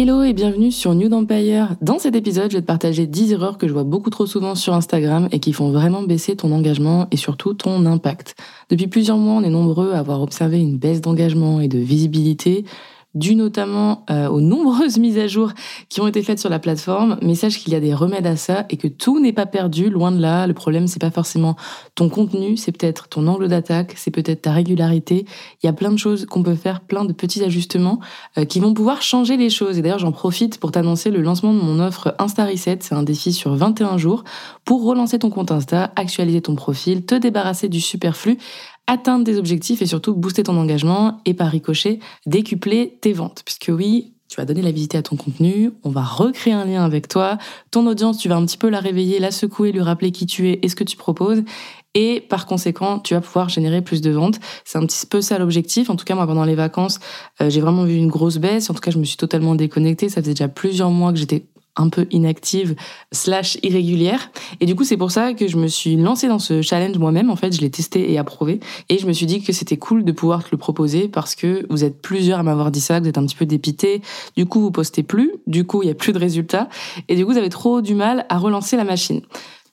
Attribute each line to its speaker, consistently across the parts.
Speaker 1: Hello et bienvenue sur New Empire. Dans cet épisode, je vais te partager 10 erreurs que je vois beaucoup trop souvent sur Instagram et qui font vraiment baisser ton engagement et surtout ton impact. Depuis plusieurs mois, on est nombreux à avoir observé une baisse d'engagement et de visibilité dû notamment euh, aux nombreuses mises à jour qui ont été faites sur la plateforme. Mais sache qu'il y a des remèdes à ça et que tout n'est pas perdu, loin de là. Le problème, c'est pas forcément ton contenu, c'est peut-être ton angle d'attaque, c'est peut-être ta régularité. Il y a plein de choses qu'on peut faire, plein de petits ajustements euh, qui vont pouvoir changer les choses. Et d'ailleurs, j'en profite pour t'annoncer le lancement de mon offre Insta Reset. C'est un défi sur 21 jours pour relancer ton compte Insta, actualiser ton profil, te débarrasser du superflu atteindre des objectifs et surtout booster ton engagement et par ricochet décupler tes ventes. Puisque oui, tu vas donner la visite à ton contenu, on va recréer un lien avec toi, ton audience, tu vas un petit peu la réveiller, la secouer, lui rappeler qui tu es et ce que tu proposes. Et par conséquent, tu vas pouvoir générer plus de ventes. C'est un petit peu ça l'objectif. En tout cas, moi, pendant les vacances, euh, j'ai vraiment vu une grosse baisse. En tout cas, je me suis totalement déconnectée. Ça faisait déjà plusieurs mois que j'étais un peu inactive slash irrégulière. Et du coup, c'est pour ça que je me suis lancée dans ce challenge moi-même. En fait, je l'ai testé et approuvé. Et je me suis dit que c'était cool de pouvoir te le proposer parce que vous êtes plusieurs à m'avoir dit ça, vous êtes un petit peu dépité. Du coup, vous postez plus. Du coup, il y a plus de résultats. Et du coup, vous avez trop du mal à relancer la machine.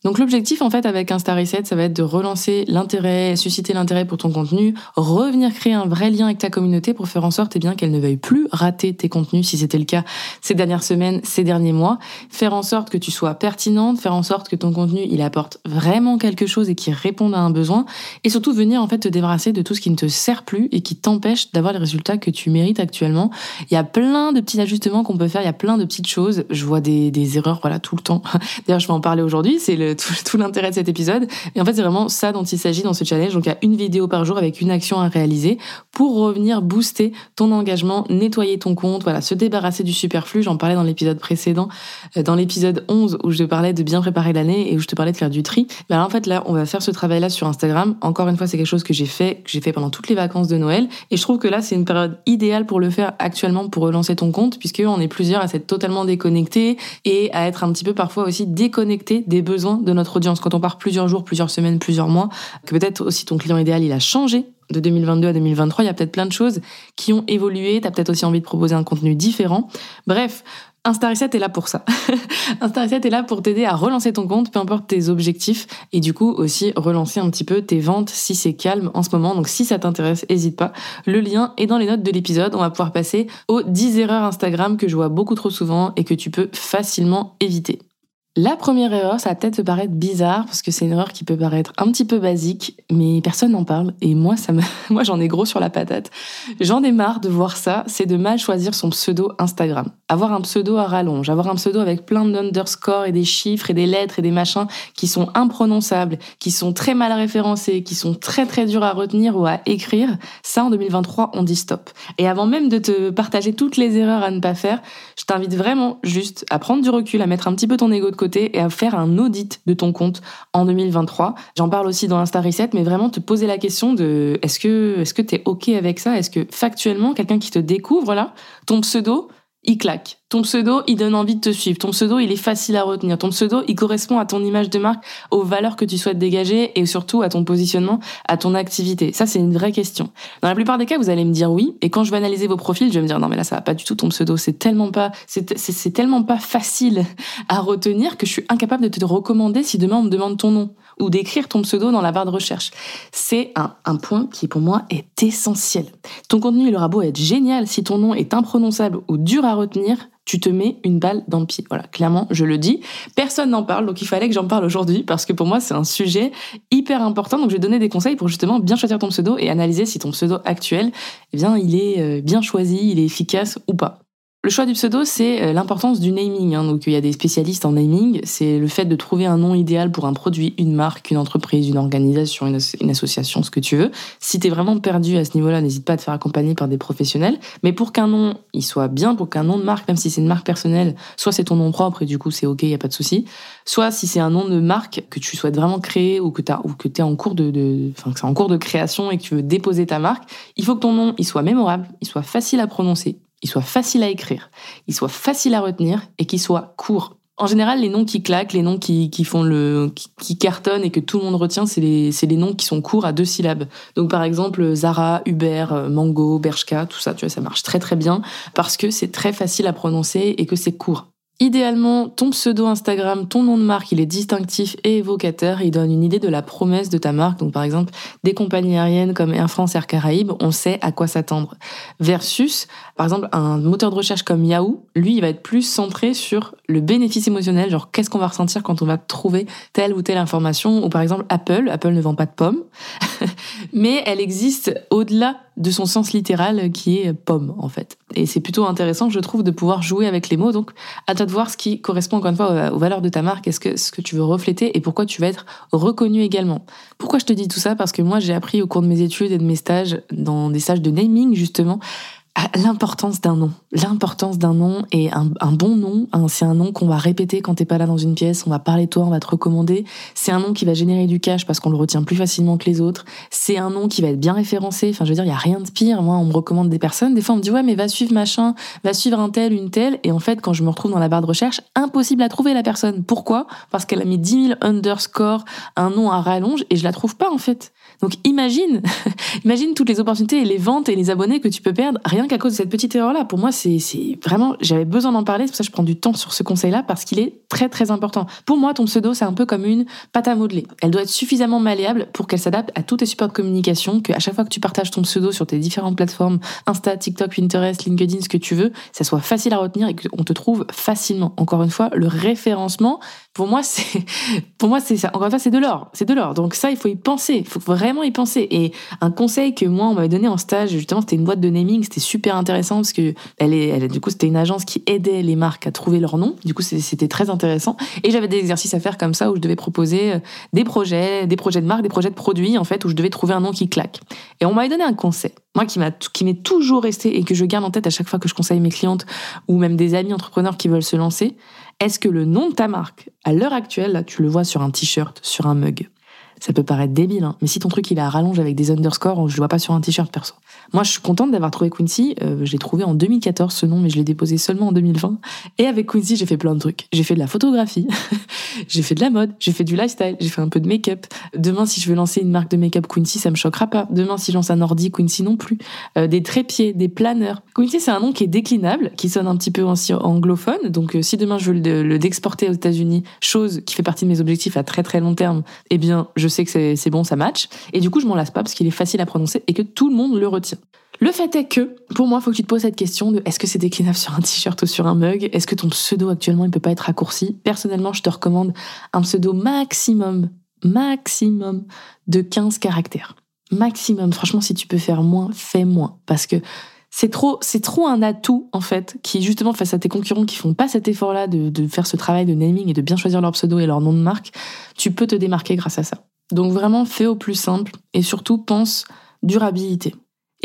Speaker 1: Donc l'objectif en fait avec Insta Reset, ça va être de relancer l'intérêt, susciter l'intérêt pour ton contenu, revenir créer un vrai lien avec ta communauté pour faire en sorte eh bien qu'elle ne veuille plus rater tes contenus si c'était le cas ces dernières semaines, ces derniers mois, faire en sorte que tu sois pertinente, faire en sorte que ton contenu il apporte vraiment quelque chose et qui réponde à un besoin et surtout venir en fait te débarrasser de tout ce qui ne te sert plus et qui t'empêche d'avoir les résultats que tu mérites actuellement. Il y a plein de petits ajustements qu'on peut faire, il y a plein de petites choses, je vois des, des erreurs voilà tout le temps. D'ailleurs, je vais en parler aujourd'hui, c'est le tout, l'intérêt de cet épisode. Et en fait, c'est vraiment ça dont il s'agit dans ce challenge. Donc, il y a une vidéo par jour avec une action à réaliser pour revenir booster ton engagement, nettoyer ton compte, voilà, se débarrasser du superflu. J'en parlais dans l'épisode précédent, euh, dans l'épisode 11 où je te parlais de bien préparer l'année et où je te parlais de faire du tri. Mais en fait, là, on va faire ce travail-là sur Instagram. Encore une fois, c'est quelque chose que j'ai fait, que j'ai fait pendant toutes les vacances de Noël. Et je trouve que là, c'est une période idéale pour le faire actuellement pour relancer ton compte puisque on est plusieurs à s'être totalement déconnectés et à être un petit peu parfois aussi déconnectés des besoins de notre audience, quand on part plusieurs jours, plusieurs semaines, plusieurs mois, que peut-être aussi ton client idéal, il a changé de 2022 à 2023, il y a peut-être plein de choses qui ont évolué, tu as peut-être aussi envie de proposer un contenu différent. Bref, Insta Reset est là pour ça. Insta Reset est là pour t'aider à relancer ton compte, peu importe tes objectifs, et du coup aussi relancer un petit peu tes ventes si c'est calme en ce moment. Donc si ça t'intéresse, n'hésite pas. Le lien est dans les notes de l'épisode. On va pouvoir passer aux 10 erreurs Instagram que je vois beaucoup trop souvent et que tu peux facilement éviter. La première erreur, ça va peut-être te paraître bizarre parce que c'est une erreur qui peut paraître un petit peu basique, mais personne n'en parle et moi moi j'en ai gros sur la patate. J'en ai marre de voir ça, c'est de mal choisir son pseudo Instagram. Avoir un pseudo à rallonge, avoir un pseudo avec plein d'underscores et des chiffres et des lettres et des machins qui sont imprononçables, qui sont très mal référencés, qui sont très très durs à retenir ou à écrire, ça en 2023 on dit stop. Et avant même de te partager toutes les erreurs à ne pas faire, je t'invite vraiment juste à prendre du recul, à mettre un petit peu ton ego de côté et à faire un audit de ton compte en 2023. J'en parle aussi dans Insta Reset, mais vraiment te poser la question de est-ce que est-ce que t'es ok avec ça? Est-ce que factuellement quelqu'un qui te découvre là, ton pseudo, il claque. Ton pseudo, il donne envie de te suivre. Ton pseudo, il est facile à retenir. Ton pseudo, il correspond à ton image de marque, aux valeurs que tu souhaites dégager et surtout à ton positionnement, à ton activité. Ça, c'est une vraie question. Dans la plupart des cas, vous allez me dire oui. Et quand je vais analyser vos profils, je vais me dire non, mais là, ça va pas du tout ton pseudo. C'est tellement pas, c'est tellement pas facile à retenir que je suis incapable de te recommander si demain on me demande ton nom ou d'écrire ton pseudo dans la barre de recherche. C'est un, point qui pour moi est essentiel. Ton contenu, il aura beau être génial si ton nom est imprononçable ou dur à retenir, tu te mets une balle dans le pied. Voilà, clairement, je le dis. Personne n'en parle, donc il fallait que j'en parle aujourd'hui parce que pour moi, c'est un sujet hyper important. Donc je vais donner des conseils pour justement bien choisir ton pseudo et analyser si ton pseudo actuel, eh bien, il est euh, bien choisi, il est efficace ou pas. Le choix du pseudo, c'est euh, l'importance du naming. Hein. Donc, il y a des spécialistes en naming. C'est le fait de trouver un nom idéal pour un produit, une marque, une entreprise, une organisation, une, association, ce que tu veux. Si tu es vraiment perdu à ce niveau-là, n'hésite pas à te faire accompagner par des professionnels. Mais pour qu'un nom, il soit bien, pour qu'un nom de marque, même si c'est une marque personnelle, soit c'est ton nom propre et du coup c'est ok, il y a pas de souci. Soit si c'est un nom de marque que tu souhaites vraiment créer ou que tu ou que es en cours de, enfin que c'est en cours de création et que tu veux déposer ta marque, il faut que ton nom il soit mémorable, il soit facile à prononcer soit facile à écrire, il soit facile à retenir et qu'il soit court. En général, les noms qui claquent, les noms qui, font le, qui, cartonnent et que tout le monde retient, c'est les, les noms qui sont courts à deux syllabes. Donc, par exemple, Zara, Uber, Mango, Bershka, tout ça, tu vois, ça marche très très bien parce que c'est très facile à prononcer et que c'est court. Idéalement, ton pseudo Instagram, ton nom de marque, il est distinctif et évocateur. Il donne une idée de la promesse de ta marque. Donc, par exemple, des compagnies aériennes comme Air France, Air Caraïbes, on sait à quoi s'attendre. Versus, par exemple, un moteur de recherche comme Yahoo, lui, il va être plus centré sur le bénéfice émotionnel, genre qu'est-ce qu'on va ressentir quand on va trouver telle ou telle information? Ou par exemple, Apple, Apple ne vend pas de pommes, mais elle existe au-delà de son sens littéral qui est pomme en fait. Et c'est plutôt intéressant, je trouve, de pouvoir jouer avec les mots. Donc, à toi de voir ce qui correspond encore une fois aux valeurs de ta marque, est-ce que ce que tu veux refléter et pourquoi tu vas être reconnu également? Pourquoi je te dis tout ça? Parce que moi, j'ai appris au cours de mes études et de mes stages, dans des stages de naming justement, l'importance d'un nom. L'importance d'un nom et un, bon nom, c'est un nom qu'on va répéter quand t'es pas là dans une pièce, on va parler de toi, on va te recommander. C'est un nom qui va générer du cash parce qu'on le retient plus facilement que les autres. C'est un nom qui va être bien référencé. Enfin, je veux dire, il y a rien de pire. Moi, on me recommande des personnes. Des fois, on me dit ouais, mais va suivre machin, va suivre un tel, une telle. Et en fait, quand je me retrouve dans la barre de recherche, impossible à trouver la personne. Pourquoi? Parce qu'elle a mis 10 000 underscore, un nom à rallonge et je la trouve pas en fait. Donc imagine, imagine toutes les opportunités et les ventes et les abonnés que tu peux perdre rien qu'à cause de cette petite erreur-là. Pour moi, c'est vraiment, j'avais besoin d'en parler, c'est pour ça que je prends du temps sur ce conseil-là parce qu'il est très très important. Pour moi, ton pseudo, c'est un peu comme une pâte à modeler. Elle doit être suffisamment malléable pour qu'elle s'adapte à tous tes supports de communication, qu'à chaque fois que tu partages ton pseudo sur tes différentes plateformes, Insta, TikTok, Pinterest, LinkedIn, ce que tu veux, ça soit facile à retenir et qu'on te trouve facilement. Encore une fois, le référencement, pour moi, c'est, pour moi, c'est ça. Encore une fois, c'est de l'or. C'est de l'or. Donc ça, il faut y penser. Il faut vraiment y penser. Et un conseil que moi, on m'avait donné en stage, justement, c'était une boîte de naming. C'était super intéressant parce que elle est, du coup, c'était une agence qui aidait les marques à trouver leur nom. Du coup, c'était très intéressant. Et j'avais des exercices à faire comme ça où je devais proposer euh, des projets, des projets de marque, des projets de produits, en fait, où je devais trouver un nom qui claque. Et on m'avait donné un conseil. Moi, qui qui m'est toujours resté et que je garde en tête à chaque fois que je conseille mes clientes ou même des amis entrepreneurs qui veulent se lancer est-ce que le nom de ta marque, à l'heure actuelle, là, tu le vois sur un t-shirt, sur un mug? Ça peut paraître débile, hein, mais si ton truc il est rallonge avec des underscores, je le vois pas sur un t-shirt perso. Moi, je suis contente d'avoir trouvé Quincy. Euh, je l'ai trouvé en 2014 ce nom, mais je l'ai déposé seulement en 2020. Et avec Quincy, j'ai fait plein de trucs. J'ai fait de la photographie, j'ai fait de la mode, j'ai fait du lifestyle, j'ai fait un peu de make-up. Demain, si je veux lancer une marque de make-up Quincy, ça me choquera pas. Demain, si je lance un ordi Quincy non plus. Euh, des trépieds, des planeurs. Quincy, c'est un nom qui est déclinable, qui sonne un petit peu anglophone. Donc, euh, si demain je veux le, le d'exporter aux États-Unis, chose qui fait partie de mes objectifs à très très long terme, eh bien, je sais que c'est bon, ça match. Et du coup, je m'en lasse pas parce qu'il est facile à prononcer et que tout le monde le retient. Le fait est que, pour moi, il faut que tu te poses cette question de est-ce que c'est déclinable sur un t-shirt ou sur un mug? Est-ce que ton pseudo actuellement, il peut pas être raccourci? Personnellement, je te recommande un pseudo maximum, maximum de 15 caractères. Maximum. Franchement, si tu peux faire moins, fais moins. Parce que c'est trop, c'est trop un atout, en fait, qui, justement, face à tes concurrents qui font pas cet effort-là de, de faire ce travail de naming et de bien choisir leur pseudo et leur nom de marque, tu peux te démarquer grâce à ça. Donc vraiment, fais au plus simple et surtout pense durabilité.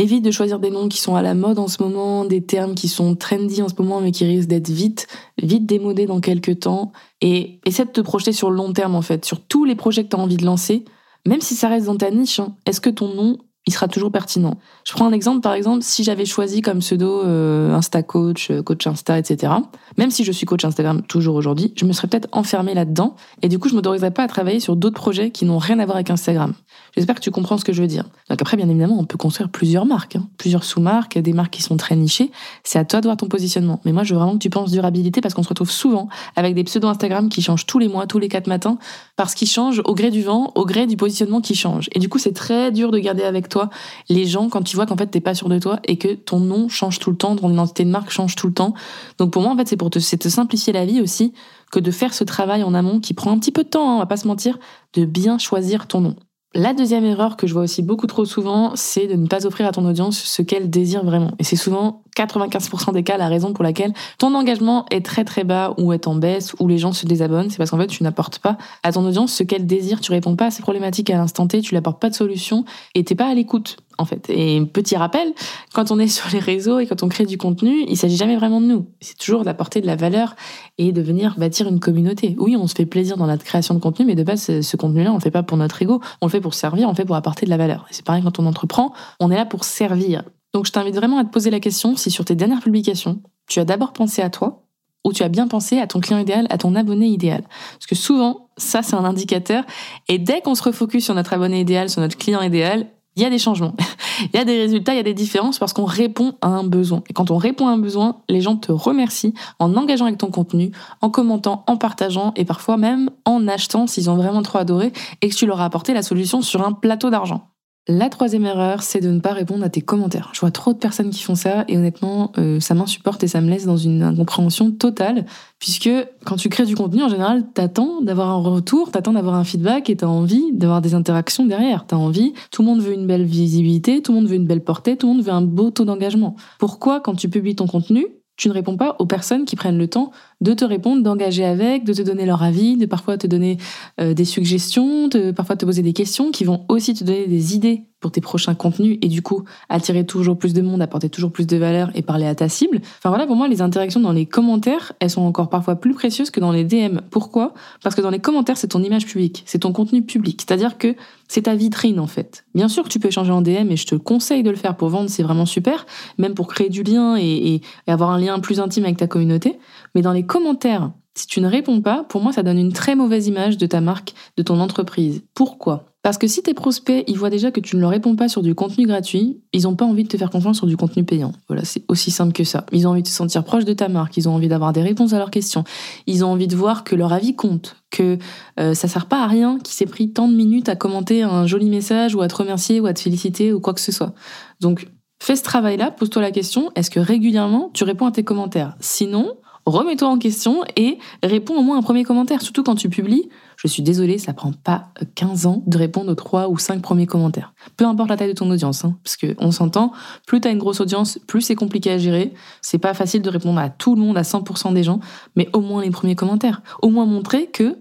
Speaker 1: Évite de choisir des noms qui sont à la mode en ce moment, des termes qui sont trendy en ce moment, mais qui risquent d'être vite, vite démodés dans quelques temps. Et essaie de te projeter sur le long terme, en fait, sur tous les projets que tu as envie de lancer, même si ça reste dans ta niche. Hein. Est-ce que ton nom, il sera toujours pertinent? Je prends un exemple, par exemple, si j'avais choisi comme pseudo euh, Insta Coach, euh, Coach Insta, etc. Même si je suis coach Instagram toujours aujourd'hui, je me serais peut-être enfermée là-dedans et du coup, je m'autoriserais pas à travailler sur d'autres projets qui n'ont rien à voir avec Instagram. J'espère que tu comprends ce que je veux dire. Donc après, bien évidemment, on peut construire plusieurs marques, hein. plusieurs sous-marques, des marques qui sont très nichées. C'est à toi de voir ton positionnement. Mais moi, je veux vraiment que tu penses durabilité parce qu'on se retrouve souvent avec des pseudos Instagram qui changent tous les mois, tous les quatre matins, parce qu'ils changent au gré du vent, au gré du positionnement qui change. Et du coup, c'est très dur de garder avec toi les gens quand tu vois qu'en fait t'es pas sûr de toi et que ton nom change tout le temps, ton identité de marque change tout le temps. Donc pour moi, en fait, c'est pour te, te simplifier la vie aussi que de faire ce travail en amont qui prend un petit peu de temps, hein, on va pas se mentir, de bien choisir ton nom. La deuxième erreur que je vois aussi beaucoup trop souvent, c'est de ne pas offrir à ton audience ce qu'elle désire vraiment. Et c'est souvent 95% des cas, la raison pour laquelle ton engagement est très très bas ou est en baisse ou les gens se désabonnent, c'est parce qu'en fait tu n'apportes pas à ton audience ce qu'elle désire, tu réponds pas à ses problématiques à l'instant T, tu n'apportes pas de solution et t'es pas à l'écoute en fait. Et petit rappel, quand on est sur les réseaux et quand on crée du contenu, il s'agit jamais vraiment de nous. C'est toujours d'apporter de la valeur et de venir bâtir une communauté. Oui, on se fait plaisir dans notre création de contenu, mais de base, ce contenu-là, on le fait pas pour notre ego, on le fait pour servir, on le fait pour apporter de la valeur. C'est pareil quand on entreprend, on est là pour servir. Donc je t'invite vraiment à te poser la question si sur tes dernières publications, tu as d'abord pensé à toi ou tu as bien pensé à ton client idéal, à ton abonné idéal. Parce que souvent, ça c'est un indicateur. Et dès qu'on se refocus sur notre abonné idéal, sur notre client idéal, il y a des changements. il y a des résultats, il y a des différences parce qu'on répond à un besoin. Et quand on répond à un besoin, les gens te remercient en engageant avec ton contenu, en commentant, en partageant et parfois même en achetant s'ils ont vraiment trop adoré et que tu leur as apporté la solution sur un plateau d'argent. La troisième erreur, c'est de ne pas répondre à tes commentaires. Je vois trop de personnes qui font ça et honnêtement, euh, ça m'insupporte et ça me laisse dans une incompréhension totale puisque quand tu crées du contenu, en général, t'attends d'avoir un retour, t'attends d'avoir un feedback et t'as envie d'avoir des interactions derrière. T'as envie, tout le monde veut une belle visibilité, tout le monde veut une belle portée, tout le monde veut un beau taux d'engagement. Pourquoi, quand tu publies ton contenu, tu ne réponds pas aux personnes qui prennent le temps de te répondre, d'engager avec, de te donner leur avis, de parfois te donner euh, des suggestions, de parfois te poser des questions qui vont aussi te donner des idées pour tes prochains contenus et du coup attirer toujours plus de monde, apporter toujours plus de valeur et parler à ta cible. Enfin voilà, pour moi, les interactions dans les commentaires, elles sont encore parfois plus précieuses que dans les DM. Pourquoi? Parce que dans les commentaires, c'est ton image publique, c'est ton contenu public. C'est-à-dire que c'est ta vitrine en fait. Bien sûr que tu peux échanger en DM et je te conseille de le faire pour vendre, c'est vraiment super, même pour créer du lien et, et avoir un lien plus intime avec ta communauté. Mais dans les commentaires, si tu ne réponds pas, pour moi, ça donne une très mauvaise image de ta marque, de ton entreprise. Pourquoi? Parce que si tes prospects, ils voient déjà que tu ne leur réponds pas sur du contenu gratuit, ils n'ont pas envie de te faire confiance sur du contenu payant. Voilà, c'est aussi simple que ça. Ils ont envie de se sentir proche de ta marque, ils ont envie d'avoir des réponses à leurs questions, ils ont envie de voir que leur avis compte, que euh, ça sert pas à rien qui s'est pris tant de minutes à commenter un joli message ou à te remercier ou à te féliciter ou quoi que ce soit. Donc, fais ce travail-là, pose-toi la question, est-ce que régulièrement tu réponds à tes commentaires? Sinon, remets-toi en question et réponds au moins un premier commentaire. Surtout quand tu publies, je suis désolée, ça prend pas 15 ans de répondre aux 3 ou 5 premiers commentaires. Peu importe la taille de ton audience, hein, parce que on s'entend, plus t'as une grosse audience, plus c'est compliqué à gérer. C'est pas facile de répondre à tout le monde, à 100% des gens, mais au moins les premiers commentaires. Au moins montrer que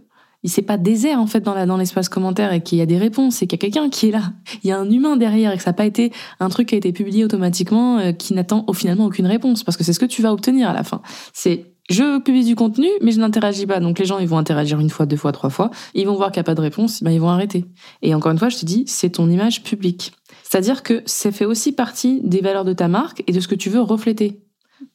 Speaker 1: c'est pas désert en fait dans la dans l'espace commentaire et qu'il y a des réponses et qu'il y a quelqu'un qui est là. Il y a un humain derrière et que ça n'a pas été un truc qui a été publié automatiquement euh, qui n'attend finalement aucune réponse parce que c'est ce que tu vas obtenir à la fin. C'est je publie du contenu, mais je n'interagis pas. Donc les gens, ils vont interagir une fois, deux fois, trois fois. Ils vont voir qu'il n'y a pas de réponse, ben ils vont arrêter. Et encore une fois, je te dis, c'est ton image publique. C'est-à-dire que ça fait aussi partie des valeurs de ta marque et de ce que tu veux refléter.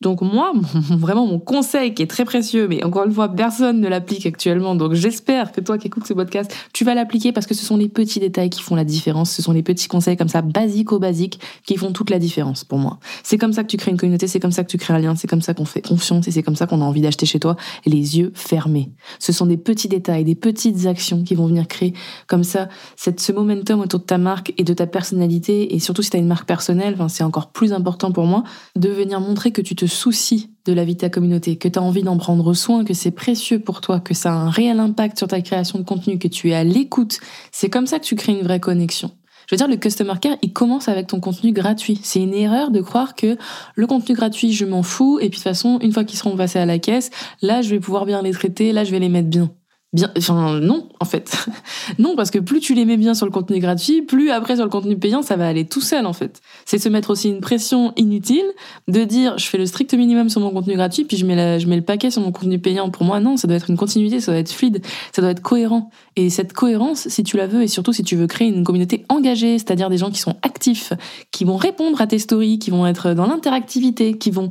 Speaker 1: Donc moi, vraiment mon conseil qui est très précieux, mais encore une fois, personne ne l'applique actuellement. Donc j'espère que toi qui écoutes ce podcast, tu vas l'appliquer parce que ce sont les petits détails qui font la différence. Ce sont les petits conseils comme ça, basiques au basiques, qui font toute la différence pour moi. C'est comme ça que tu crées une communauté, c'est comme ça que tu crées un lien, c'est comme ça qu'on fait confiance et c'est comme ça qu'on a envie d'acheter chez toi les yeux fermés. Ce sont des petits détails, des petites actions qui vont venir créer comme ça cette, ce momentum autour de ta marque et de ta personnalité et surtout si tu as une marque personnelle, c'est encore plus important pour moi de venir montrer que tu te soucies de la vie de ta communauté, que tu as envie d'en prendre soin, que c'est précieux pour toi, que ça a un réel impact sur ta création de contenu, que tu es à l'écoute. C'est comme ça que tu crées une vraie connexion. Je veux dire, le customer care, il commence avec ton contenu gratuit. C'est une erreur de croire que le contenu gratuit, je m'en fous, et puis de toute façon, une fois qu'ils seront passés à la caisse, là, je vais pouvoir bien les traiter, là, je vais les mettre bien bien enfin non en fait. Non parce que plus tu les mets bien sur le contenu gratuit plus après sur le contenu payant ça va aller tout seul en fait. C'est se mettre aussi une pression inutile de dire je fais le strict minimum sur mon contenu gratuit puis je mets la, je mets le paquet sur mon contenu payant. Pour moi non ça doit être une continuité ça doit être fluide ça doit être cohérent. Et cette cohérence si tu la veux et surtout si tu veux créer une communauté engagée c'est-à-dire des gens qui sont actifs qui vont répondre à tes stories qui vont être dans l'interactivité qui vont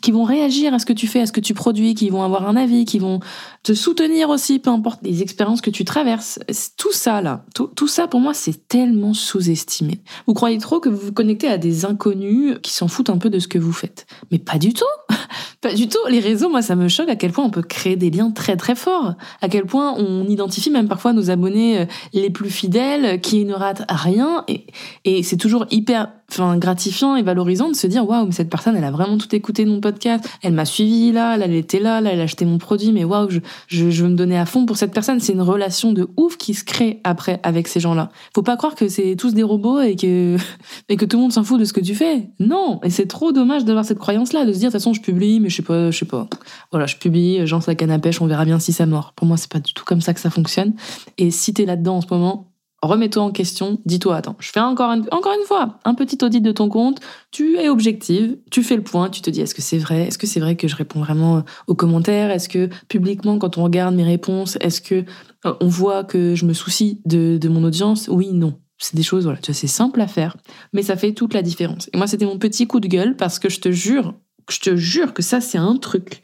Speaker 1: qui vont réagir à ce que tu fais, à ce que tu produis, qui vont avoir un avis, qui vont te soutenir aussi, peu importe les expériences que tu traverses. Tout ça, là, tout, ça, pour moi, c'est tellement sous-estimé. Vous croyez trop que vous vous connectez à des inconnus qui s'en foutent un peu de ce que vous faites. Mais pas du tout Pas du tout Les réseaux, moi, ça me choque à quel point on peut créer des liens très très forts. À quel point on identifie même parfois nos abonnés euh, les plus fidèles, qui ne ratent rien. Et, et c'est toujours hyper enfin gratifiant et valorisant de se dire waouh mais cette personne elle a vraiment tout écouté de mon podcast. Elle m'a suivi là elle était là là elle a acheté mon produit mais waouh je, je, je me donner à fond pour cette personne. C'est une relation de ouf qui se crée après avec ces gens là faut pas croire que c'est tous des robots et que et que tout le monde s'en fout de ce que tu fais. Non. Et c'est trop dommage d'avoir cette croyance là de se dire de toute façon je publie mais je sais pas je sais pas. Voilà je publie j'en la canne à pêche on verra bien si ça mord. Pour moi c'est pas du tout comme ça que ça fonctionne. Et si t'es là dedans en ce moment remets-toi en question, dis-toi, attends, je fais encore une, encore une fois un petit audit de ton compte, tu es objective, tu fais le point, tu te dis est-ce que c'est vrai, est-ce que c'est vrai que je réponds vraiment euh, aux commentaires, est-ce que publiquement quand on regarde mes réponses, est-ce que euh, on voit que je me soucie de, de mon audience? Oui, non. C'est des choses, voilà, tu vois, c'est simple à faire, mais ça fait toute la différence. Et moi, c'était mon petit coup de gueule parce que je te jure, je te jure que ça, c'est un truc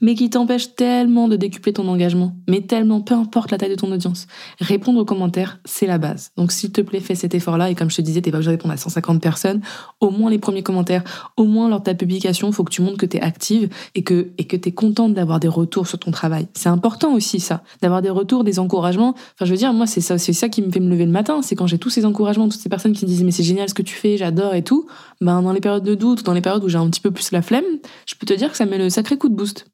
Speaker 1: mais qui t'empêche tellement de décupler ton engagement, mais tellement, peu importe la taille de ton audience. Répondre aux commentaires, c'est la base. Donc s'il te plaît, fais cet effort-là, et comme je te disais, t'es pas obligé de répondre à 150 personnes, au moins les premiers commentaires, au moins lors de ta publication, faut que tu montres que t'es active et que, et que t'es contente d'avoir des retours sur ton travail. C'est important aussi, ça, d'avoir des retours, des encouragements. Enfin, je veux dire, moi, c'est ça, c'est ça qui me fait me lever le matin, c'est quand j'ai tous ces encouragements, toutes ces personnes qui me disent, mais c'est génial ce que tu fais, j'adore et tout. Ben, dans les périodes de doute, dans les périodes où j'ai un petit peu plus la flemme, je peux te dire que ça met le sacré coup de boost.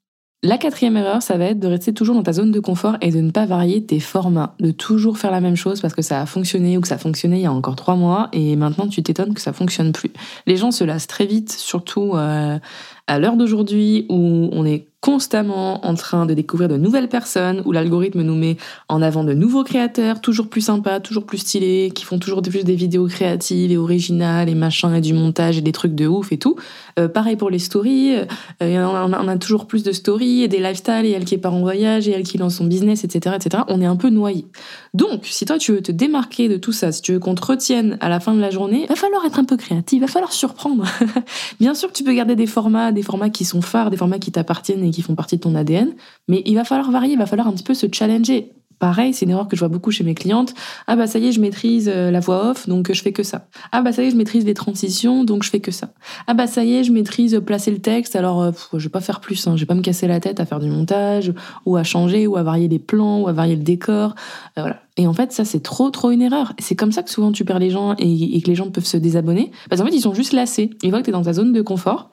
Speaker 1: La quatrième erreur, ça va être de rester toujours dans ta zone de confort et de ne pas varier tes formats, de toujours faire la même chose parce que ça a fonctionné ou que ça fonctionnait il y a encore trois mois et maintenant tu t'étonnes que ça fonctionne plus. Les gens se lassent très vite, surtout euh, à l'heure d'aujourd'hui où on est constamment en train de découvrir de nouvelles personnes, où l'algorithme nous met en avant de nouveaux créateurs, toujours plus sympas, toujours plus stylés, qui font toujours plus des vidéos créatives et originales et machin et du montage et des trucs de ouf et tout. Euh, pareil pour les stories, euh, on, a, toujours plus de stories et des lifestyles et elle qui part en voyage et elle qui lance son business, etc., etc. On est un peu noyé. Donc, si toi tu veux te démarquer de tout ça, si tu veux qu'on te retienne à la fin de la journée, va falloir être un peu créatif, va falloir surprendre. Bien sûr que tu peux garder des formats, des formats qui sont phares, des formats qui t'appartiennent et qui font partie de ton ADN, mais il va falloir varier, il va falloir un petit peu se challenger. Pareil, c'est une erreur que je vois beaucoup chez mes clientes. Ah bah ça y est, je maîtrise euh, la voix off, donc je fais que ça. Ah bah ça y est, je maîtrise les transitions, donc je fais que ça. Ah bah ça y est, je maîtrise placer le texte, alors euh, je vais pas faire plus, hein. je vais pas me casser la tête à faire du montage, ou à changer, ou à varier les plans, ou à varier le décor. Euh, voilà. Et en fait, ça, c'est trop, trop une erreur. C'est comme ça que souvent tu perds les gens et, et que les gens peuvent se désabonner. Parce qu'en fait, ils sont juste lassés. Ils voient que tu es dans ta zone de confort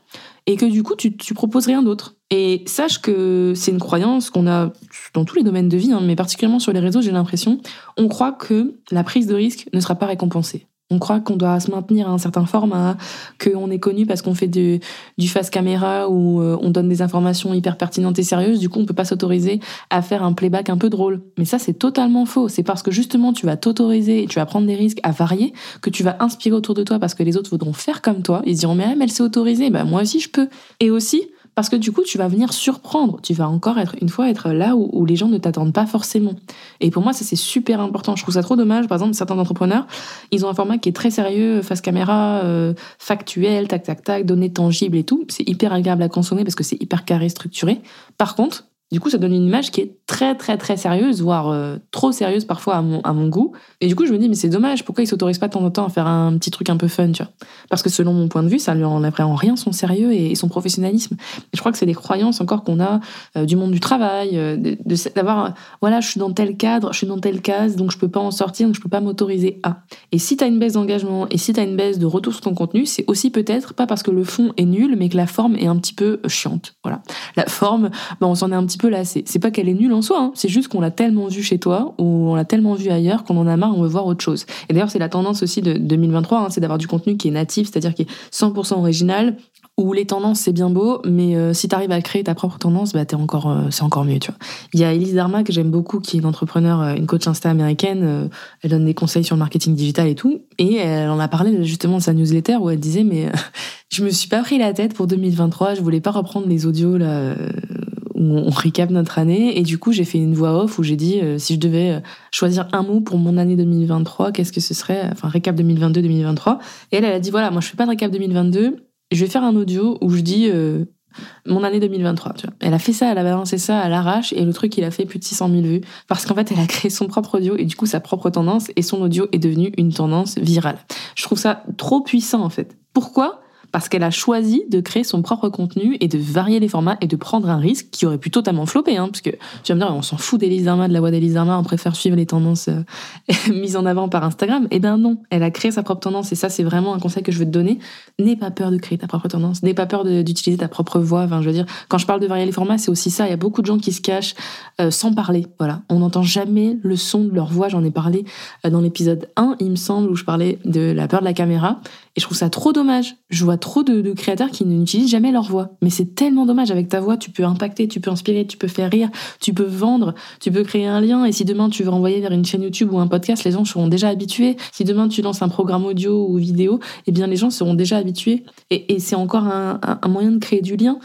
Speaker 1: et que du coup, tu, tu proposes rien d'autre. Et sache que c'est une croyance qu'on a dans tous les domaines de vie, hein, mais particulièrement sur les réseaux, j'ai l'impression, on croit que la prise de risque ne sera pas récompensée. On croit qu'on doit se maintenir à un certain format, qu'on est connu parce qu'on fait du, face caméra ou euh, on donne des informations hyper pertinentes et sérieuses. Du coup, on peut pas s'autoriser à faire un playback un peu drôle. Mais ça, c'est totalement faux. C'est parce que justement, tu vas t'autoriser et tu vas prendre des risques à varier que tu vas inspirer autour de toi parce que les autres voudront faire comme toi. Ils diront, mais elle s'est autorisée, bah, moi aussi je peux. Et aussi, parce que du coup, tu vas venir surprendre. Tu vas encore être une fois être là où, les gens ne t'attendent pas forcément. Et pour moi, ça c'est super important. Je trouve ça trop dommage. Par exemple, certains entrepreneurs, ils ont un format qui est très sérieux, face caméra, euh, factuel, tac tac tac, données tangibles et tout. C'est hyper agréable à consommer parce que c'est hyper carré, structuré. Par contre, du coup, ça donne une image qui est très, très, très sérieuse, voire euh, trop sérieuse parfois à mon, goût. Et du coup, je me dis, mais c'est dommage, pourquoi il s'autorise pas de temps en temps à faire un petit truc un peu fun, tu vois? Parce que selon mon point de vue, ça lui enlèverait en rien son sérieux et, son professionnalisme. Et je crois que c'est des croyances encore qu'on a euh, du monde du travail, euh, d'avoir, voilà, je suis dans tel cadre, je suis dans telle case, donc je peux pas en sortir, donc je peux pas m'autoriser à. Et si tu as une baisse d'engagement et si tu as une baisse de retour sur ton contenu, c'est aussi peut-être pas parce que le fond est nul, mais que la forme est un petit peu chiante. Voilà. La forme, ben, on s'en est un petit peu. C'est pas qu'elle est nulle en soi, hein. c'est juste qu'on l'a tellement vu chez toi ou on l'a tellement vu ailleurs qu'on en a marre, on veut voir autre chose. Et d'ailleurs, c'est la tendance aussi de 2023, hein, c'est d'avoir du contenu qui est natif, c'est-à-dire qui est 100% original, où les tendances c'est bien beau, mais euh, si tu arrives à créer ta propre tendance, bah t'es encore, euh, c'est encore mieux, tu vois. Il y a Elise Darma que j'aime beaucoup, qui est une entrepreneur, euh, une coach Insta américaine. elle donne des conseils sur le marketing digital et tout, et elle en a parlé justement de sa newsletter où elle disait mais je me suis pas pris la tête pour 2023, je voulais pas reprendre les audios là où on recap notre année. Et du coup, j'ai fait une voix off où j'ai dit euh, si je devais euh, choisir un mot pour mon année 2023, qu'est-ce que ce serait? Enfin, récap 2022-2023. Et elle, elle a dit voilà, moi je fais pas de récap 2022. Je vais faire un audio où je dis euh, mon année 2023. Tu vois. Elle a fait ça, elle a balancé ça à l'arrache et le truc, il a fait plus de 600 000 vues parce qu'en fait, elle a créé son propre audio et du coup, sa propre tendance et son audio est devenu une tendance virale. Je trouve ça trop puissant en fait. Pourquoi? Parce qu'elle a choisi de créer son propre contenu et de varier les formats et de prendre un risque qui aurait pu totalement flopper, hein, parce que tu vas me dire, on s'en fout d'Elise Darma, de la voix d'Elise Darma, on préfère suivre les tendances euh, mises en avant par Instagram. Eh ben non, elle a créé sa propre tendance et ça, c'est vraiment un conseil que je veux te donner. N'aie pas peur de créer ta propre tendance, n'aie pas peur d'utiliser ta propre voix. Je veux dire, quand je parle de varier les formats, c'est aussi ça. Il y a beaucoup de gens qui se cachent euh, sans parler. Voilà, on n'entend jamais le son de leur voix. J'en ai parlé euh, dans l'épisode 1, il me semble, où je parlais de la peur de la caméra. Et je trouve ça trop dommage. Je vois trop de, créateurs qui n'utilisent jamais leur voix. Mais c'est tellement dommage. Avec ta voix, tu peux impacter, tu peux inspirer, tu peux faire rire, tu peux vendre, tu peux créer un lien. Et si demain tu veux renvoyer vers une chaîne YouTube ou un podcast, les gens seront déjà habitués. Si demain tu lances un programme audio ou vidéo, eh bien les gens seront déjà habitués. Et, c'est encore un moyen de créer du lien.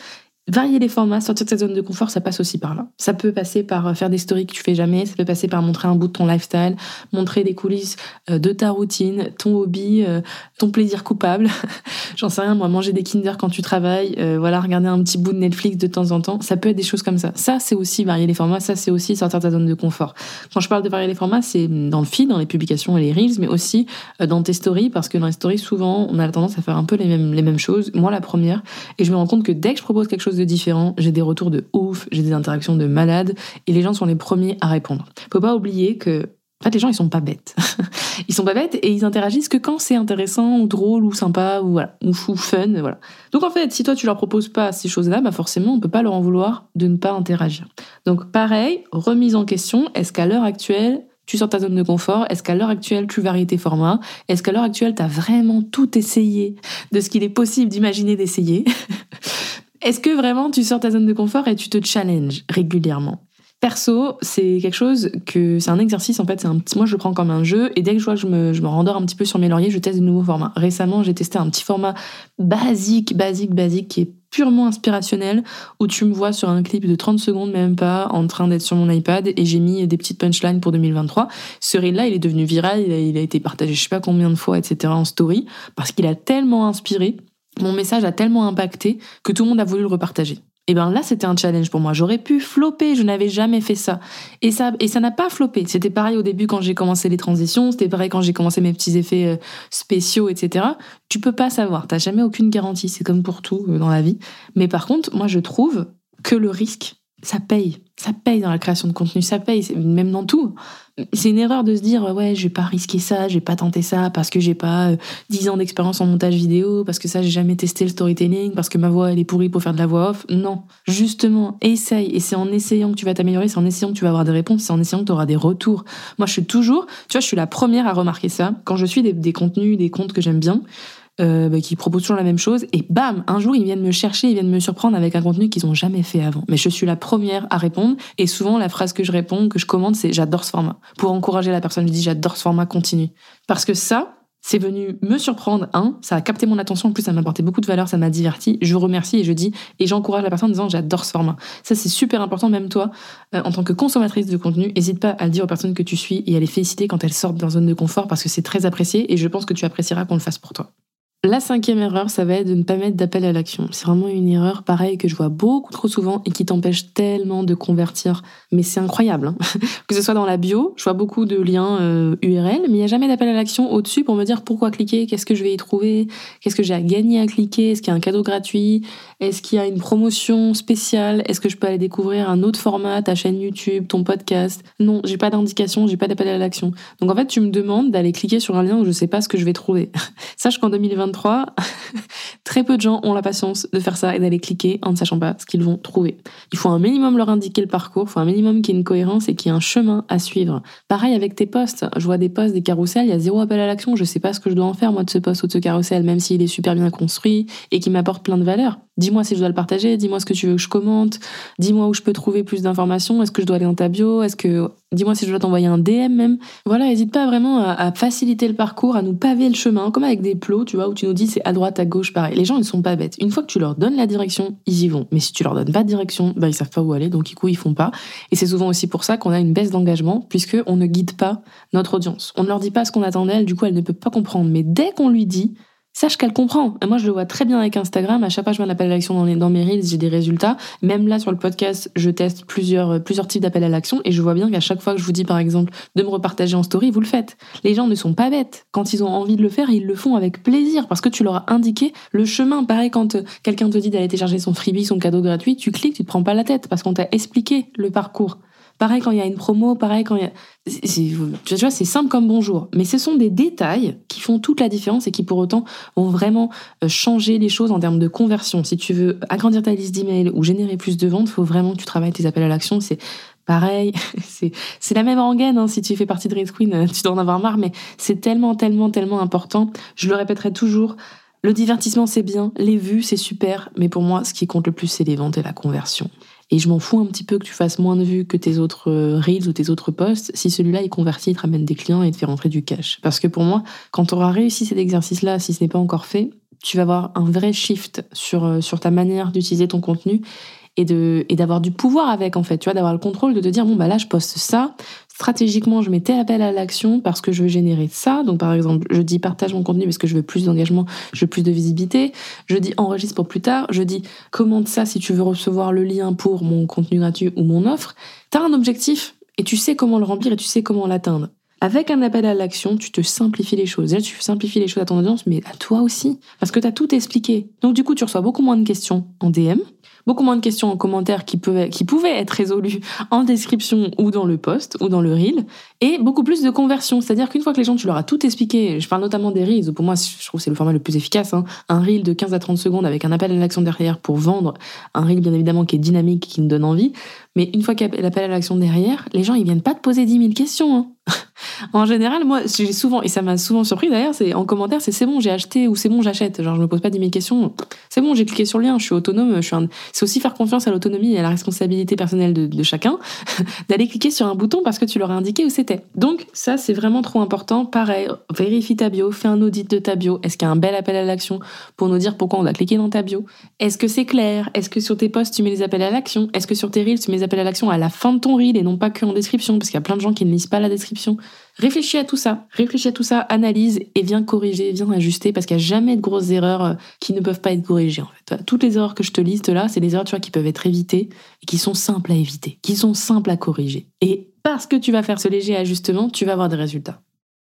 Speaker 1: Varier les formats, sortir de sa zone de confort, ça passe aussi par là. Ça peut passer par euh, faire des stories que tu fais jamais, ça peut passer par montrer un bout de ton lifestyle, montrer des coulisses euh, de ta routine, ton hobby, euh, ton plaisir coupable. J'en sais rien, moi, manger des Kinder quand tu travailles, voilà, regarder un petit bout de Netflix de temps en temps, ça peut être des choses comme ça. Ça, c'est aussi varier les formats, ça, c'est aussi sortir de ta zone de confort. Quand je parle de varier les formats, c'est dans le feed, dans les publications et les reels, mais aussi dans tes stories, parce que dans les stories, souvent, on a tendance à faire un peu les mêmes, les mêmes choses. Moi, la première, et je me rends compte que dès que je propose quelque chose de différent, j'ai des retours de ouf, j'ai des interactions de malade, et les gens sont les premiers à répondre. Faut pas oublier que en fait, les gens, ils sont pas bêtes. ils sont pas bêtes et ils interagissent que quand c'est intéressant ou drôle ou sympa ou voilà, ou, fun, voilà. Donc en fait, si toi tu leur proposes pas ces choses-là, bah forcément, on peut pas leur en vouloir de ne pas interagir. Donc pareil, remise en question, est-ce qu'à l'heure actuelle, tu sors ta zone de confort Est-ce qu'à l'heure actuelle, tu varies tes formats Est-ce qu'à l'heure actuelle, tu as vraiment tout essayé de ce qu'il est possible d'imaginer d'essayer? Est-ce que vraiment tu sors ta zone de confort et tu te challenges régulièrement? Perso, c'est quelque chose que c'est un exercice en fait. C'est un petit, moi je le prends comme un jeu et dès que je vois je me, je me rendors un petit peu sur mes lauriers, je teste de nouveaux formats. Récemment, j'ai testé un petit format basique, basique, basique qui est purement inspirationnel où tu me vois sur un clip de 30 secondes, même pas, en train d'être sur mon iPad et j'ai mis des petites punchlines pour 2023. Ce reel-là, il est devenu viral, il a, il a été partagé je sais pas combien de fois, etc. en story parce qu'il a tellement inspiré mon message a tellement impacté que tout le monde a voulu le repartager. Et ben là, c'était un challenge pour moi. J'aurais pu flopper, je n'avais jamais fait ça. Et ça, et ça n'a pas floppé. C'était pareil au début quand j'ai commencé les transitions, c'était pareil quand j'ai commencé mes petits effets euh, spéciaux, etc. Tu peux pas savoir. T'as jamais aucune garantie. C'est comme pour tout euh, dans la vie. Mais par contre, moi, je trouve que le risque, ça paye. Ça paye dans la création de contenu, ça paye, même dans tout. C'est une erreur de se dire ouais, je vais pas risquer ça, je vais pas tenter ça parce que j'ai pas 10 euh, ans d'expérience en montage vidéo, parce que ça j'ai jamais testé le storytelling, parce que ma voix elle est pourrie pour faire de la voix off. Non, justement, essaye et c'est en essayant que tu vas t'améliorer, c'est en essayant que tu vas avoir des réponses, c'est en essayant que tu auras des retours. Moi, je suis toujours, tu vois, je suis la première à remarquer ça quand je suis des, des contenus, des comptes que j'aime bien. Euh, bah, qui proposent toujours la même chose. Et bam, un jour, ils viennent me chercher, ils viennent me surprendre avec un contenu qu'ils n'ont jamais fait avant. Mais je suis la première à répondre. Et souvent, la phrase que je réponds, que je commande, c'est j'adore ce format. Pour encourager la personne, je dis j'adore ce format, continue. Parce que ça, c'est venu me surprendre. Un, ça a capté mon attention. En plus, ça m'a apporté beaucoup de valeur, ça m'a diverti. Je remercie et je dis, et j'encourage la personne en disant, j'adore ce format. Ça, c'est super important. Même toi, euh, en tant que consommatrice de contenu, n'hésite pas à le dire aux personnes que tu suis et à les féliciter quand elles sortent dans zone de confort parce que c'est très apprécié et je pense que tu apprécieras qu'on le fasse pour toi. La cinquième erreur, ça va être de ne pas mettre d'appel à l'action. C'est vraiment une erreur pareille que je vois beaucoup trop souvent et qui t'empêche tellement de convertir. Mais c'est incroyable. Hein. que ce soit dans la bio, je vois beaucoup de liens URL, euh, mais il n'y a jamais d'appel à l'action au-dessus pour me dire pourquoi cliquer, qu'est-ce que je vais y trouver, qu'est-ce que j'ai à gagner à cliquer, est-ce qu'il y a un cadeau gratuit, est-ce qu'il y a une promotion spéciale, est-ce que je peux aller découvrir un autre format, ta chaîne YouTube, ton podcast? Non, j'ai pas d'indication, j'ai pas d'appel à l'action. Donc en fait, tu me demandes d'aller cliquer sur un lien où je sais pas ce que je vais trouver. Sache qu'en 2023, très peu de gens ont la patience de faire ça et d'aller cliquer en ne sachant pas ce qu'ils vont trouver. Il faut un minimum leur indiquer le parcours, il faut un minimum qu'il y ait une cohérence et qu'il y ait un chemin à suivre. Pareil avec tes posts. Je vois des posts, des carousels, il y a zéro appel à l'action. Je sais pas ce que je dois en faire, moi, de ce post ou de ce carrousel, même s'il est super bien construit et qui m'apporte plein de valeur. Dis-moi si je dois le partager, dis-moi ce que tu veux que je commente, dis-moi où je peux trouver plus d'informations, est-ce que je dois aller dans ta bio, est-ce que dis-moi si je dois t'envoyer un DM même. Voilà, n'hésite pas vraiment à, faciliter le parcours, à nous paver le chemin, comme avec des plots, tu vois, où tu nous dis c'est à droite, à gauche, pareil. Les gens, ils sont pas bêtes. Une fois que tu leur donnes la direction, ils y vont. Mais si tu leur donnes pas de direction, bah, ils savent pas où aller, donc du coup, ils font pas. Et c'est souvent aussi pour ça qu'on a une baisse d'engagement, puisque on ne guide pas notre audience. On ne leur dit pas ce qu'on attend d'elle, du coup, elle ne peut pas comprendre. Mais dès qu'on lui dit, sache qu'elle comprend. Moi, je le vois très bien avec Instagram. À chaque fois je mets un appel à l'action dans, dans mes reels, j'ai des résultats. Même là, sur le podcast, je teste plusieurs, euh, plusieurs types d'appels à l'action et je vois bien qu'à chaque fois que je vous dis, par exemple, de me repartager en story, vous le faites. Les gens ne sont pas bêtes. Quand ils ont envie de le faire, ils le font avec plaisir parce que tu leur as indiqué le chemin. Pareil, quand euh, quelqu'un te dit d'aller télécharger son freebie, son cadeau gratuit, tu cliques, tu te prends pas la tête parce qu'on t'a expliqué le parcours. Pareil quand il y a une promo, pareil quand il y a... Tu vois, c'est simple comme bonjour. Mais ce sont des détails qui font toute la différence et qui pour autant vont vraiment euh, changer les choses en termes de conversion. Si tu veux agrandir ta liste d'emails ou générer plus de ventes, il faut vraiment que tu travailles tes appels à l'action. C'est pareil, c'est la même rengaine. Hein. Si tu fais partie de Red Queen, euh, tu dois en avoir marre, mais c'est tellement, tellement, tellement important. Je le répéterai toujours. Le divertissement, c'est bien. Les vues, c'est super. Mais pour moi, ce qui compte le plus, c'est les ventes et la conversion. Et je m'en fous un petit peu que tu fasses moins de vues que tes autres euh, reels ou tes autres posts si celui-là il convertit, il te ramène des clients et te fait rentrer du cash. Parce que pour moi, quand tu auras réussi cet exercice-là, si ce n'est pas encore fait, tu vas avoir un vrai shift sur, euh, sur ta manière d'utiliser ton contenu et et d'avoir du pouvoir avec en fait tu vois d'avoir le contrôle de te dire bon bah là je poste ça stratégiquement je tel appel à l'action parce que je veux générer ça donc par exemple je dis partage mon contenu parce que je veux plus d'engagement je veux plus de visibilité je dis enregistre pour plus tard je dis commente ça si tu veux recevoir le lien pour mon contenu gratuit ou mon offre tu as un objectif et tu sais comment le remplir et tu sais comment l'atteindre avec un appel à l'action, tu te simplifies les choses. Là, tu simplifies les choses à ton audience, mais à toi aussi. Parce que tu as tout expliqué. Donc, du coup, tu reçois beaucoup moins de questions en DM beaucoup moins de questions en commentaire qui, pouvaient, qui pouvaient être résolues en description ou dans le post ou dans le reel, et beaucoup plus de conversion. C'est-à-dire qu'une fois que les gens, tu leur as tout expliqué, je parle notamment des reels, pour moi, je trouve que c'est le format le plus efficace, hein. un reel de 15 à 30 secondes avec un appel à l'action derrière pour vendre, un reel bien évidemment qui est dynamique, qui nous donne envie, mais une fois qu'il y a l'appel à l'action derrière, les gens, ils viennent pas te poser 10 000 questions. Hein. en général, moi, j'ai souvent, et ça m'a souvent surpris d'ailleurs, c'est en commentaire, c'est c'est bon, j'ai acheté ou c'est bon, j'achète. Genre, je me pose pas 10 000 questions. C'est bon, j'ai cliqué sur le lien, je suis autonome. Je suis un... C'est aussi faire confiance à l'autonomie et à la responsabilité personnelle de, de chacun d'aller cliquer sur un bouton parce que tu leur as indiqué où c'était. Donc, ça, c'est vraiment trop important. Pareil, vérifie ta bio, fais un audit de ta bio. Est-ce qu'il y a un bel appel à l'action pour nous dire pourquoi on a cliqué dans ta bio? Est-ce que c'est clair? Est-ce que sur tes posts, tu mets les appels à l'action? Est-ce que sur tes reels, tu mets les appels à l'action à la fin de ton reel et non pas que en description? Parce qu'il y a plein de gens qui ne lisent pas la description. Réfléchis à tout ça, réfléchis à tout ça, analyse et viens corriger, viens ajuster parce qu'il n'y a jamais de grosses erreurs euh, qui ne peuvent pas être corrigées en fait. Toutes les erreurs que je te liste là, c'est des erreurs qui peuvent être évitées et qui sont simples à éviter, qui sont simples à corriger. Et parce que tu vas faire ce léger ajustement, tu vas avoir des résultats.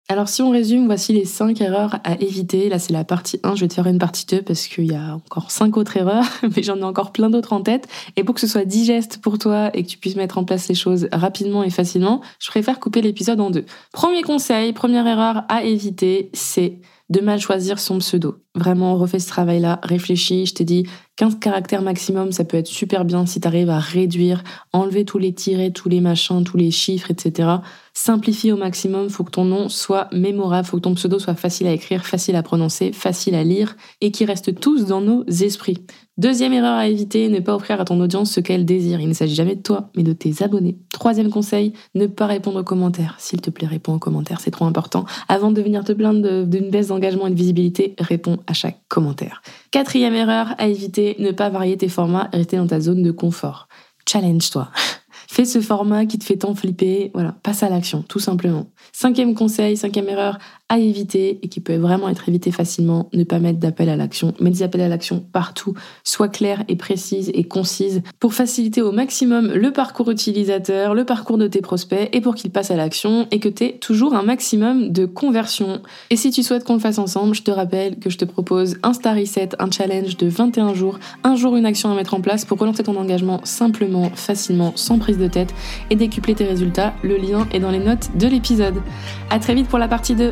Speaker 1: Alors si on résume, voici les 5 erreurs à éviter. Là c'est la partie 1, je vais te faire une partie 2 parce qu'il y a encore 5 autres erreurs, mais j'en ai encore plein d'autres en tête. Et pour que ce soit digeste pour toi et que tu puisses mettre en place les choses rapidement et facilement, je préfère couper l'épisode en deux. Premier conseil, première erreur à éviter, c'est de mal choisir son pseudo. Vraiment, refais ce travail-là, réfléchis, je t'ai dit 15 caractères maximum, ça peut être super bien si tu arrives à réduire, enlever tous les tirets, tous les machins, tous les chiffres, etc. Simplifie au maximum, faut que ton nom soit mémorable, faut que ton pseudo soit facile à écrire, facile à prononcer, facile à lire et qui reste tous dans nos esprits. Deuxième erreur à éviter, ne pas offrir à ton audience ce qu'elle désire. Il ne s'agit jamais de toi, mais de tes abonnés. Troisième conseil, ne pas répondre aux commentaires. S'il te plaît, réponds aux commentaires, c'est trop important. Avant de venir te plaindre d'une baisse d'engagement et de visibilité, réponds à chaque commentaire. Quatrième erreur à éviter, ne pas varier tes formats rester dans ta zone de confort. Challenge-toi. Fais ce format qui te fait tant flipper. Voilà, passe à l'action, tout simplement. Cinquième conseil, cinquième erreur à éviter et qui peut vraiment être évité facilement, ne pas mettre d'appel à l'action. Mets des appels à l'action partout, sois clair et précise et concise pour faciliter au maximum le parcours utilisateur, le parcours de tes prospects et pour qu'ils passent à l'action et que tu aies toujours un maximum de conversion. Et si tu souhaites qu'on le fasse ensemble, je te rappelle que je te propose un Star Reset, un challenge de 21 jours, un jour une action à mettre en place pour relancer ton engagement simplement, facilement, sans prise de tête et décupler tes résultats. Le lien est dans les notes de l'épisode. À très vite pour la partie 2.